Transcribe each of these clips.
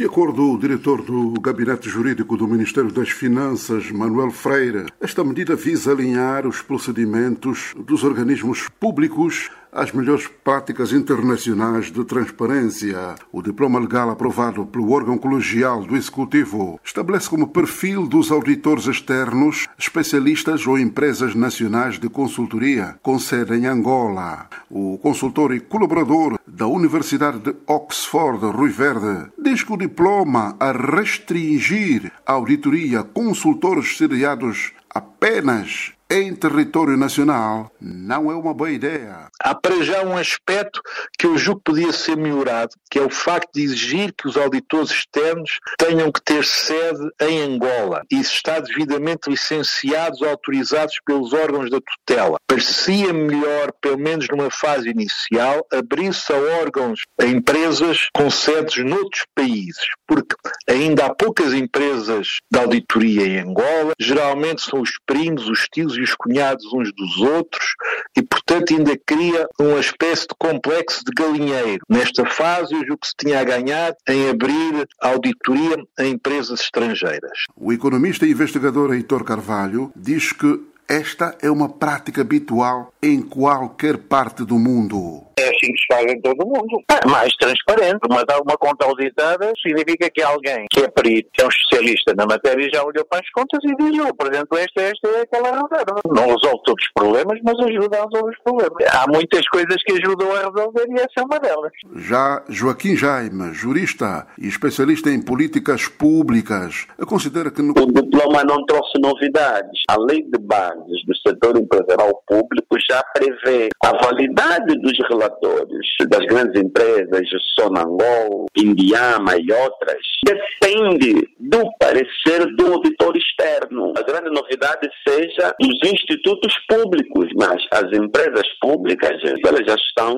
De acordo com o diretor do Gabinete Jurídico do Ministério das Finanças, Manuel Freire, esta medida visa alinhar os procedimentos dos organismos públicos às melhores práticas internacionais de transparência. O diploma legal aprovado pelo órgão colegial do Executivo estabelece como perfil dos auditores externos especialistas ou empresas nacionais de consultoria com sede em Angola. O consultor e colaborador da Universidade de Oxford, Rui Verde, diz que o diploma a restringir a auditoria a consultores sediados apenas em território nacional não é uma boa ideia. Há para já um aspecto que eu julgo que podia ser melhorado, que é o facto de exigir que os auditores externos tenham que ter sede em Angola e estar devidamente licenciados ou autorizados pelos órgãos da tutela. Parecia melhor, pelo menos numa fase inicial, abrir-se a órgãos, a empresas com sedes noutros países, porque ainda há poucas empresas de auditoria em Angola, geralmente são os primos, os tios e os cunhados uns dos outros e, portanto, ainda cria uma espécie de complexo de galinheiro. Nesta fase, eu julgo que se tinha a ganhar em abrir auditoria a empresas estrangeiras. O economista e investigador Heitor Carvalho diz que esta é uma prática habitual em qualquer parte do mundo assim que faz em todo o mundo. É mais transparente. Uma, uma conta auditada significa que alguém que é perito, que é um especialista na matéria, já olhou para as contas e diz, eu apresento esta, esta e aquela reserva. Não resolve todos os problemas, mas ajuda a resolver os problemas. Há muitas coisas que ajudam a resolver e essa é uma delas. Já Joaquim Jaime, jurista e especialista em políticas públicas, considera que... No... O diploma não trouxe novidades. A lei de bases do setor empresarial público já prevê a validade dos relatórios das grandes empresas, Sonangol, Indiama e outras, depende do parecer do auditor externo. A grande novidade seja os institutos públicos, mas as empresas públicas, elas já estão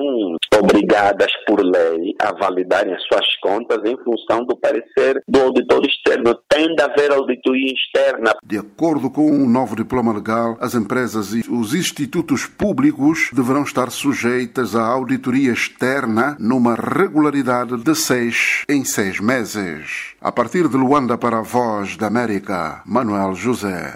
obrigadas por lei a validarem as suas contas em função do parecer do auditor externo. Tem de haver auditoria externa. De acordo com o um novo diploma legal, as empresas e os institutos públicos deverão estar sujeitas à auditoria externa numa regularidade de seis em seis meses. A partir de Luanda para a Voz da América, Manuel José.